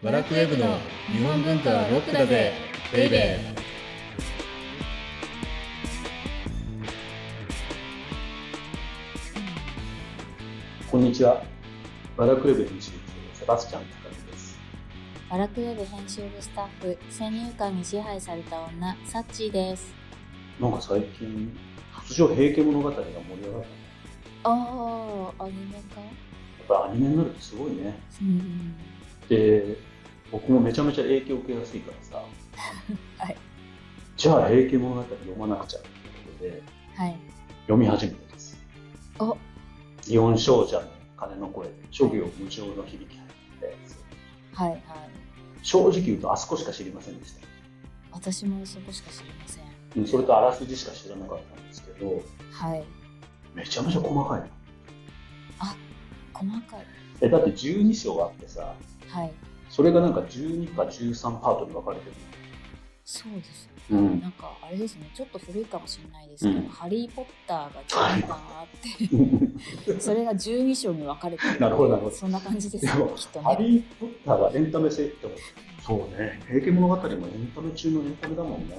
バラクウェブの日本文化はロックだぜベイベーこんにちは。バラクレベ編集長、セバスチャン高木です。バラクウェブ編集部スタッフ、先入観に支配された女、サッチーです。なんか最近、突如平家物語が盛り上がったね。ああ、アニメかやっぱアニメになるとすごいね。うん。で、僕もめちゃめちゃ影響を受けやすいからさ。はい。じゃあ平家物語読まなくちゃってことで、はい。読み始めてです。お、祇園少女の鐘の声で、諸行無常の響きってやつ。はい、はい。正直言うとあそこしか知りませんでした。私もそこしか知りません。うんそれとあらすじしか知らなかったんですけど、はい。めちゃめちゃ細かいの。細かい。え、だって12章あってさ、はい。それがなんか12か13パートに分かれてるそうです。の。うん。なんかあれですね、ちょっと古いかもしれないですけど、うんハリー・ポッターが12巻あって、それが12章に分かれてる。なるほどなるほどそんな感じですでもよ、きっとハね。リー・ポッターがエンタメ性ってもそうね、平家物語もエンタメ中のエンタメだもんね。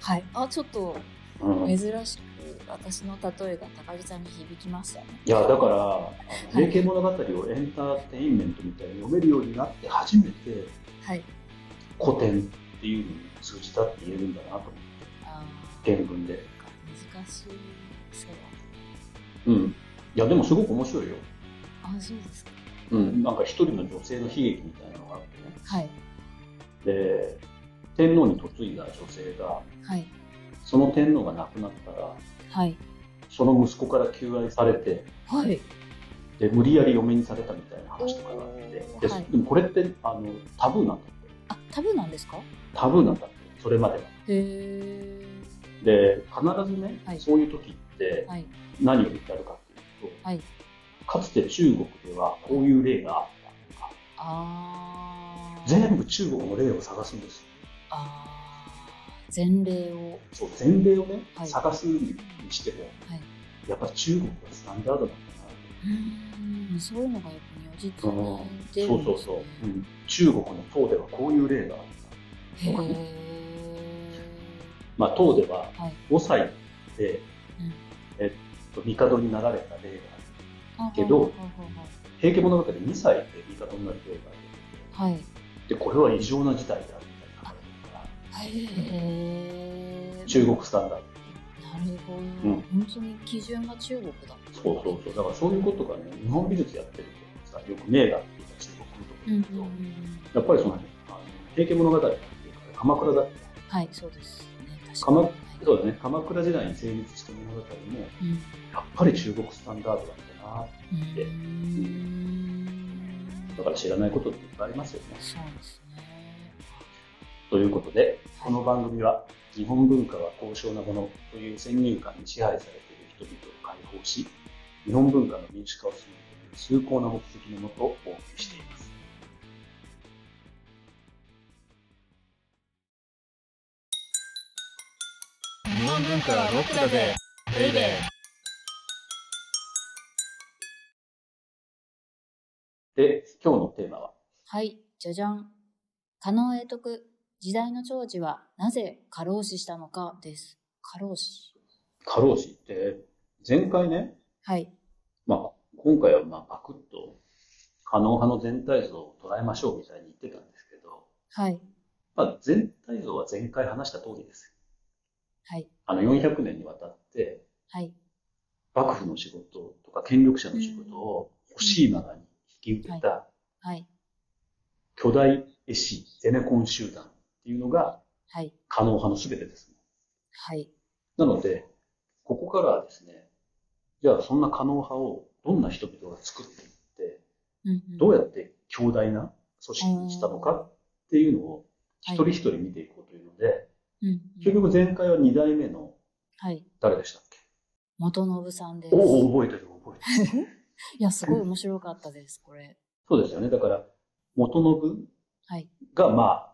はい。あ、ちょっと珍しく私の例えが高木さんに響きましたね。や、だから、あの平家物語をエンターテインメントみたいに読めるようになって初めてはい。古典っていうのに通じたって言えるんだなと思って、あ原文で。ー難しいそう。うん。いや、でもすごく面白いよ。あ、そうですか。うん。なんか一人の女性の悲劇みたいなのがあってね。はい。で、天皇に嫁いだ女性が、はい。その天皇が亡くなったら、はい。その息子から求愛されて、はい。で無理やり嫁にされたみたいな話とかがあって、ではいでもこれってあのタブーなんだって。あ、タブーなんですか？タブーなんだって、それまでは。へえ。で、必ずね、はいそういう時ってはい。何を言ってあるかっていうと、はいかつて中国ではこういう例があったとか。全部中国の例を探すんですよ。ああ。前例を。そう、前例をね、はい探すにしても、はいやっぱり中国がスタンダードなんだなうーん。そういうのがやっぱ如実と。に出るそうんそうですね。そう、うん。中国の唐ではこういう例があった。へえ。まあ、唐でははい。5歳で、うんえっと、帝になられた例がある。あけどはい平家物語で2歳で帝になる例がある。はいはい。で、これは異常な事態で中国スタンダード。なるほど、うん本当に基準が中国だ。そうそうそう。だからそういうことがね、日本美術やってるとさ、よく名画っていうか中国のところだけど、やっぱりその、あの平家物語っていうか、鎌倉だって、はい、そうですね。確か鎌に。はいそうだね、鎌倉時代に成立した物語も、うんやっぱり中国スタンダードなんだな。うーんだから知らないことっていっぱいありますよね。そうですね。ということで、この番組は日本文化は高尚なものという先入観に支配されている人々を解放し、日本文化の民主化を進めるという崇高な目的のもとお送りしています。日本文化はロックだぜベイベーで、今日のテーマは、はい、じゃじゃん。加納永徳、時代の寵児はなぜ過労死したのかです。過労死。過労死って、前回ね、はい。まあ、今回はまあパクッと、可能派の全体像を捉えましょうみたいに言ってたんですけど、はい。まあ、全体像は前回話した通りです。はい。あの400年にわたって、はい。幕府の仕事とか権力者の仕事を欲しいままに引き受けたはい。巨大絵師ゼネコン集団っていうのがはい。可能派の全てです。はい。なので、ここからはですね、じゃあそんな可能派をどんな人々が作っていって、うんうんどうやって強大な組織にしたのかっていうのを一人一人見ていこうというので、うんうん結局前回は2代目のはい。誰でしたっけ？元信さんです。おお、覚えてる覚えてる。いや、すごい面白かったです、これ。そうですよね。だから、元信はい。が、まあ、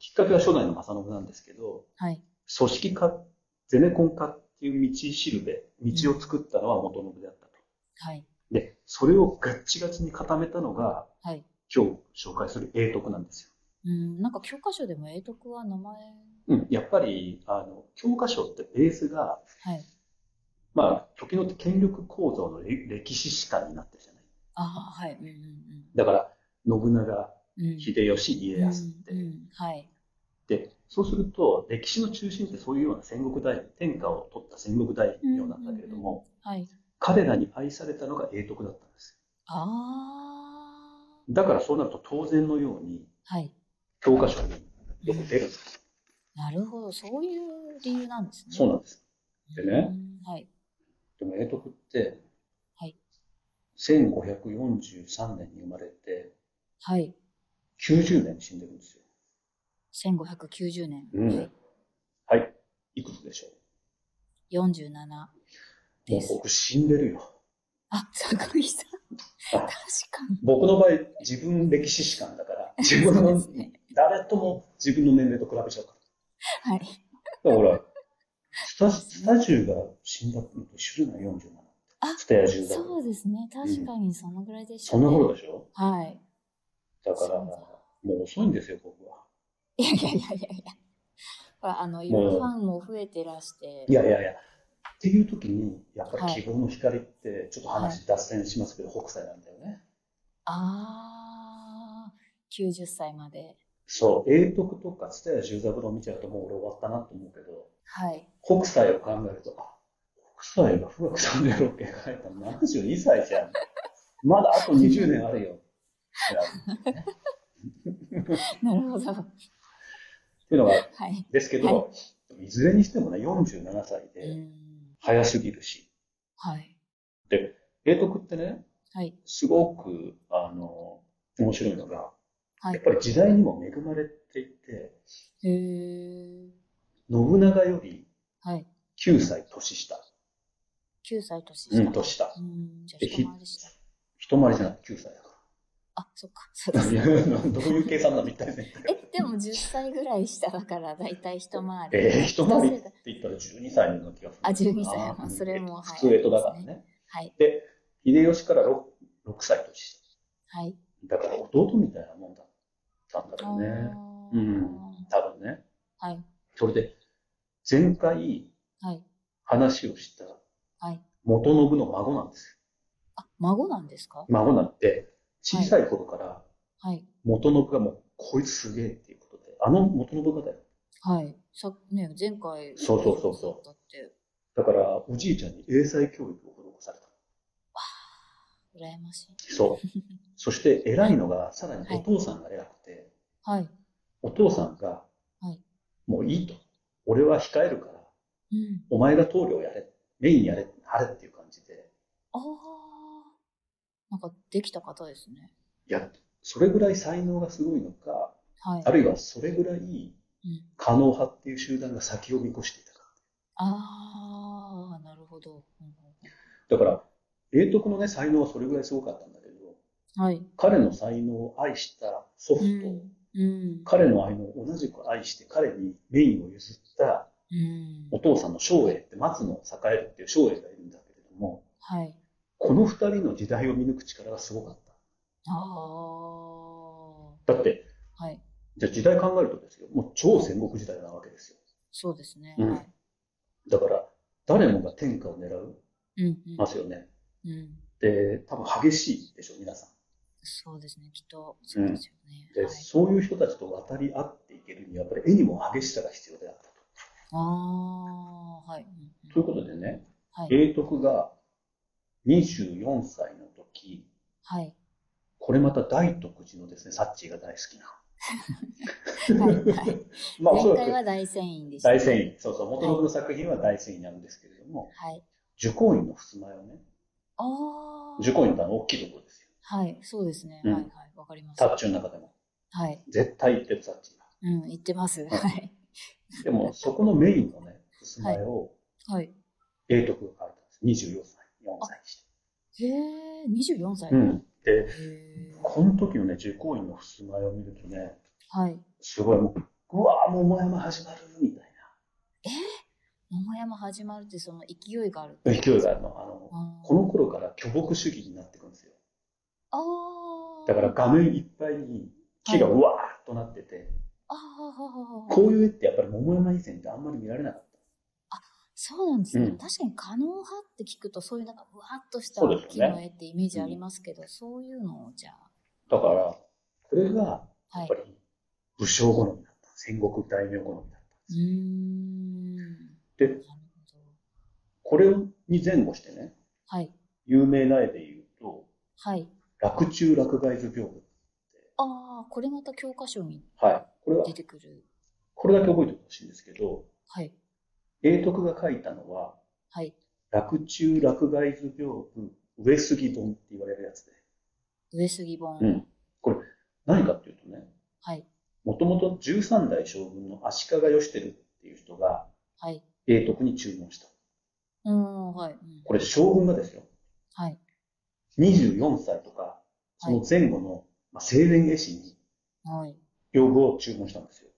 きっかけは初代の正信なんですけど、はい。組織化、ゼネコン化っていう道しるべ、道を作ったのは元信であったと。はい。で、それをガッチガチに固めたのが、はい。今日紹介する英徳なんですうん、なんか教科書でも英徳は名前、よ。うん。やっぱり、あの、教科書ってベースが、はい。まあ、時の権力構造のれ歴史史観になってるじゃない。ああ、はい。うんうんだから、信長、うん。うん秀吉、家康って。はい。で、そうすると、歴史の中心ってそういうような戦国大名、天下を取った戦国大名なんだけれども、はい。彼らに愛されたのが英徳だったんですああ、だからそうなると当然のように、はい。教科書によく出るんです。なるほど。そういう理由なんですね。そうなんです。でねうんはい。でも英徳って、はい1543年に生まれて、はい。90年に死んでるんですよ。1590年。うんはい。はい。いくつでしょ47うもうです。僕死んでるよ。あ、坂井さん。あ確かに。僕の場合、自分歴史史観だから、自分のね。誰とも自分の年齢と比べちゃうから。はい。だからほら、スタスタジュが死んだのと一緒じゃない ?47。あスタヤジュだ。そうですね。確かにそのぐらいでしたそんな頃でしょはい。だから、もう遅いんですよ、僕は。いやいやいやいやいや。ほら、あの、いろファンも増えてらして。いやいやいや。っていう時に、やっぱはいり希望の光って、ちょっと話脱線しますけど、北斎なんだよね。ああ、90歳まで。そう、英徳とか蔦屋十三郎見ちゃうともう俺終わったなと思うけど、はい。北斎を考えると、あ、北斎が富岳三十六景描いたの72歳じゃん。まだあと20年あるよ。なるほど。っていうのが、はい。ですけど、い、ずれにしてもね、47歳うで、ん。早すぎるし。はい。で、英徳ってね、はい。すごく、あの、面白いのが、はいやっぱり時代にも恵まれていて、へえ。信長よりはい。9歳年下。9歳年下。うん、年下。うん。じゃ一回りした。一回りじゃなくて9歳だかあ、そっか。そうでら。す どういう計算なの一体ね。え、でも10歳ぐらい下だから、だいたい一回り。えー、一回りって言ったら12歳の気がする。あ12歳まあそれも普通江戸だからね。はい。で、秀吉から 6, 6歳年下。はい。だから弟みたいなもんだったんだあろうね。ーうん多分ね。はい。それで、前回はい。話をしたはい。元信の孫なんですよ。あ、孫なんですか？孫なんて、小さい頃からはい。元信がもう、こいつすげえっていうことで、あの元信がだよ。はい。さ、ね、前回。そうそうそうそうだって、だから、おじいちゃんに英才教育を施された。羨ましい。そう。そして、偉いのが、さらにお父さんが偉くて、はい。お父さんが、はいもういいと。俺は控えるから、うん。お前が棟梁やれ、メインやれ、張れっていう感じで、ああ。なんか、できた方ですね。いや、それぐらい才能がすごいのか、はい。あるいはそれぐらい、うん。可能派っていう集団が先を見越していたかああ、なるほど。うんうんら。だから、英徳のね、才能はそれぐらいすごかったんだけど、うんはい。彼の才能を愛した祖父と、うん。うん。彼の愛のを同じく愛して彼にメインを譲ったうんお。父さんの昌永って松野栄えっていう昌永がいるんだけれども、はい。この二人の時代を見抜く力がすごかっああ。た。だって、はい。じゃあ時代考えるとですよ、もう超戦国時代なわけですよ。そうですね。うんはい。だから、誰もが天下を狙ううん。うんますよね。うん。で、多分激しいでしょ、皆さん。そうですね。きっと、そうですよね。で、はい。そういう人たちと渡り合っていけるには、やっぱり絵にも激しさが必要であったと。ああ、はい。うんうんということでね、はい。英徳が24歳の時、はい。これまた大徳寺のですね、サッチーが大好きな。はいはい まあ、は大遷移でした。大遷移。そうそう、元々の作品は大遷移なんですけれども、はい。受講院の襖絵をね、ああ。受講院ってあの大きいところですよ。はい。そうですね。うんはいはい。わかります。タッチの中でも。はい。絶対言ってるサッチーが。うん、言ってます。はい。でも、そこのメインのね、襖絵をはい。英徳が描いたんです。24歳、4歳にして。へえ、24歳。うん。で。この時のね、受講院の襖絵を見るとね、はい。すごいもう、うわぁ、桃山始まるみたい桃山始まるってその勢いがある。な勢いがあるの。あの、あーこの頃から巨木主義になっていくんですよ。ああ。だから画面いっぱいに木がうわーっとなってて、ああ。こういう絵ってやっぱり桃山以前ってあんまり見られなかった。そうなんですね。うん確かに可能派って聞くと、そういうなんか、うわっとした木の絵ってイメージありますけど、そういうのをじゃあ、だから、これが、はいやっぱ。り武将好みだった。戦国大名好みだった。ん。でなるほど。これに前後してね、はい。有名な絵で言うと、はい。洛中洛外図屏風。ああ、これまた教科書にはい。これは出、てくる。これだけ覚えてほしいんですけど、はい。永徳が書いたのは、はい。洛中洛外図屏風上杉本って言われるやつで。上杉本。うん。これ、何かっていうとね、はい。もともと13代将軍の足利義輝っていう人がはい。永徳に注文した。うーん、はい。うんこれ将軍がですよ、はい。24歳とか、その前後の、まあ、青年絵師にはい。屏風を注文したんですよ。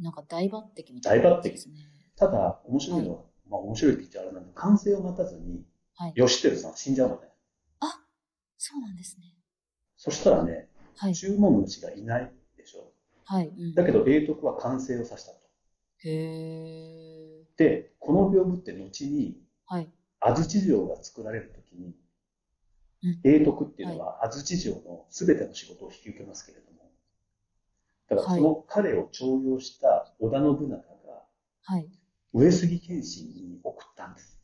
なんか大抜擢みたいな感じですね。ただ、面白いのは、まあ面白いって言っちゃあれなんで、完成を待たずに、はい。義輝さん死んじゃうのね。そうなんですね。そしたらね、はい。注文主がいないでしょ。はい。うんだけど、永徳は完成をさせたと。へえ。で、この屏風って後に、はい。安土城が作られるときにうん、永徳っていうのは安土城の全ての仕事を引き受けますけれども、だからその彼を重用した織田信長がはい。上杉謙信に送ったんです。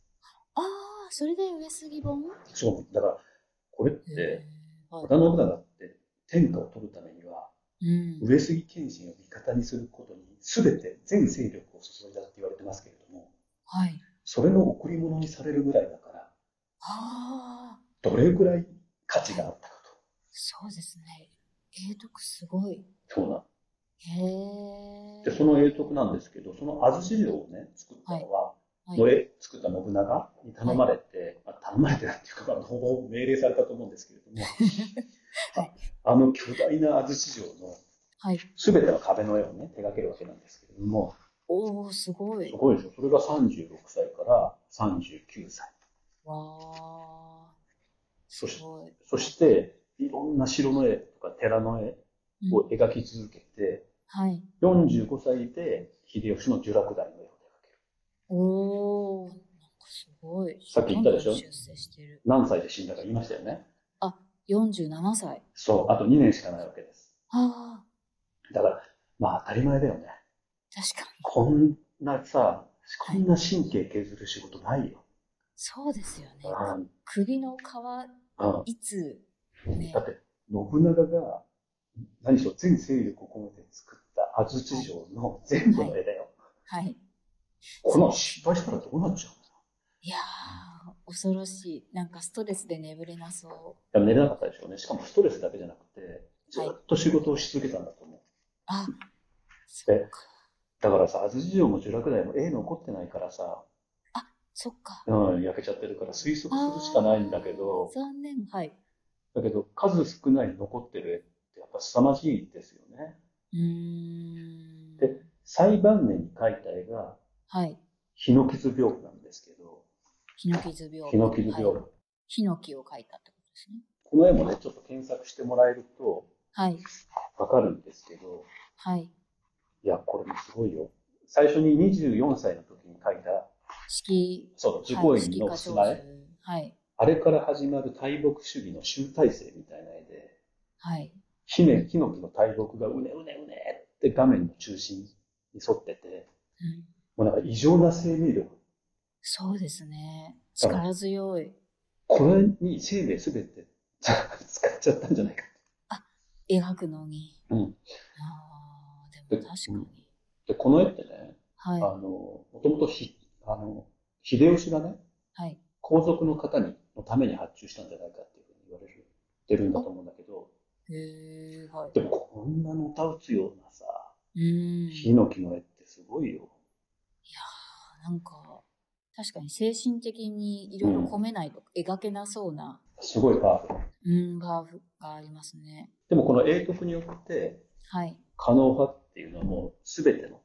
ああ、それで上杉本？そう、だからこれっへて、織田信長って天下を取るためには、うん。上杉謙信を味方にすることに全て全勢力を注いだって言われてますけれども、はい。それの贈り物にされるぐらいだから、ああ、どれぐらい価値があったかと。そうですね。永徳すごい。そうなんへえ。で、その永徳なんですけど、その安土城をね、作ったのは、はいの絵作った信長に頼まれて、まあ、頼まれてないっていうか、まあ、ほぼ命令されたと思うんですけれども、はい あの巨大な安土城のはい。すべての壁の絵をね、手掛けるわけなんですけれども、おお、すごいす。ごいでしょ。それが36歳から39歳。わあ。そし。そして、いろんな城の絵とか寺の絵うんを描き続けて、はい。45歳で秀吉の呪落第の絵を手掛ける。おお、なんかすごい。さっき言ったでしょ？何歳で死んだか言いましたよね。あ、47歳。そう、あと2年しかないわけです。ああ、だから、まあ当たり前だよね。確かに。こんなさ、こんな神経削る仕事ないよ。そうですよね。あ首の皮、あいつ、ねだっ。て、信長が、何しろ全勢力を込めて作った安土城の全部の絵だよ。はい。この失敗したらどうなっちゃうのいやー、恐ろしい。なんかストレスで眠れなそいう。や寝れなかったでしょうね。しかもストレスだけじゃなくて、ずっと仕事をし続けたんだと思う。あ、そっか。だからさ、安土城も呪落台も絵残ってないからさ、そっか。うん、焼けちゃってるから推測するしかないんだけど、残念。はい。だけど数少ない残ってるぱ凄まじいですよね。うーん。で、最晩年に描いた絵が、はい。ヒノキ図屏風なんですけど、ヒノキ図屏風。ヒノキ図屏風。はいヒノキを描いたってことですね。この絵もね、ちょっと検索してもらえるとはい。わかるんですけど、はい。いや、これもすごいよ。最初に24歳の時に描いた、式、そう、受講院のはい式課長砂絵、図。はい。あれから始まる大木主義の集大成みたいな絵で、はい。ヒネ、ヒノキの大木がうねうねうねって画面の中心に沿ってて、うん。もうなんか異常な生命力。そうですね。力強い。これに生命すべて 使っちゃったんじゃないか。描くのに。うん。ああ、でも確かに。で、この絵ってね、はい。あの、もともとひ、あの、秀吉がね、はい。皇族の方に、のために発注したんじゃないかっていうふうに言われる、てるんだと思うんだけど、へえ、はい。でもこんなのた打つようなさ、うーん。ヒノキの絵ってすごいよ。いやーなんか、確かに精神的にいろいろ込めないと描けなそうな、すごいパワフル。うん、パワーがありますね。でもこの永徳によって、はい。可能派っていうのはもう全ての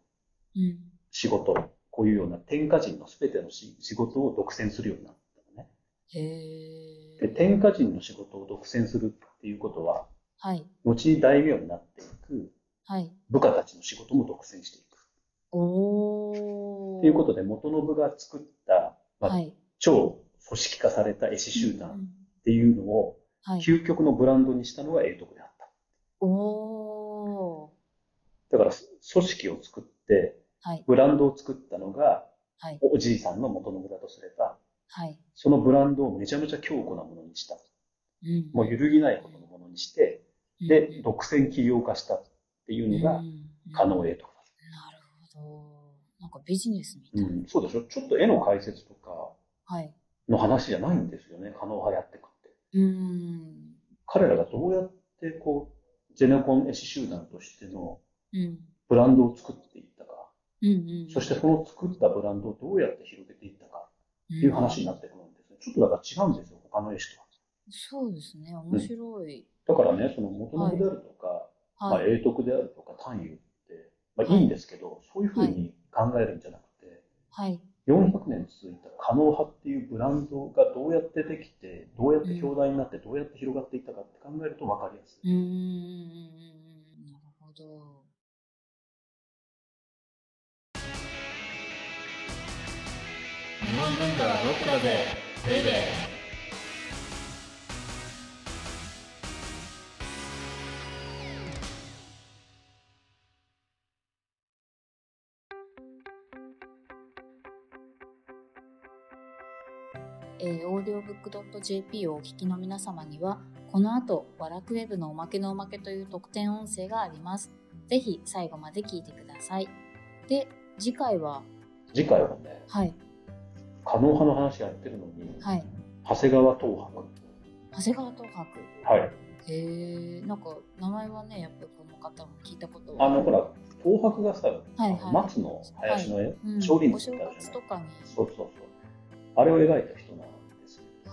うん。仕事、こういうような天下人の全てのし仕事を独占するようになったのね。へえ。で、天下人の仕事を独占するっていうことは、はい。後に大名になっていくはい。部下たちの仕事も独占していく。おー。ということで、元信が作った、まあはい。超組織化された絵師集団っうんていうのを、はい。究極のブランドにしたのが永徳であった。おー。だから、組織を作って、はい。ブランドを作ったのが、はい。おじいさんの元信だとすれば、はい。そのブランドをめちゃめちゃ強固なものにした。うんもう揺るぎないほどのものにして、で、独占企業化したっていうのが、可能なる永徳だ。ほど。なんかビジネスみたい。うん、そうでしょ？ちょっと絵の解説とかはい。の話じゃないんですよね、可能派やってくって。うーん。彼らがどうやってこう、ゼネコン絵師集団としてのうん。ブランドを作っていったか、うんうん。そしてその作ったブランドをどうやって広げていったかっていう話になってくるんですね。ちょっとだから違うんですよ、他の絵師とは。そうですね。面白い。だからね、その元信であるとか、まあ、はい。永徳であるとか、単優って、まあいいんですけど、そういうふうに考えるんじゃなくて、はい。400年続いた可能派っていうブランドがどうやってできて、どうやって強大になって、どうやって広がっていったかって考えると分かりやすい。うーん。なるほど。日本文化はロックだぜベイベーえー、オーディオブックドット JP をお聞きの皆様には、この後、ワラクウェブのおまけのおまけという特典音声があります。ぜひ最後まで聞いてください。で、次回は、次回はね、はい、可能派の話やってるのに、はい、長谷川東博。長谷川東博？はい。へえ、なんか名前はね、やっぱりこの方も聞いたことはあの、ほら、東博がさ、はいはい松の林の絵、うん、少林寺とかに。そうそうそう。あれを描いた人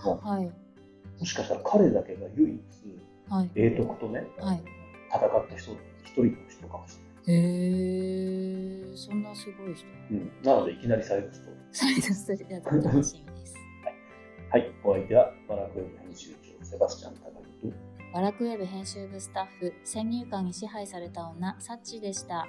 も、はい、もしかしたら彼だけが唯一、はい、永徳とね、はい。戦った人、一人の人かもしれない。へえ、そんなすごい人。うん、なので、いきなり最後と。それではそれでは楽しみです。はい、お相手はバラクウェブ編集長、セバスチャン・タガリと、ワラクウェブ編集部スタッフ、先入観に支配された女、サッチでした。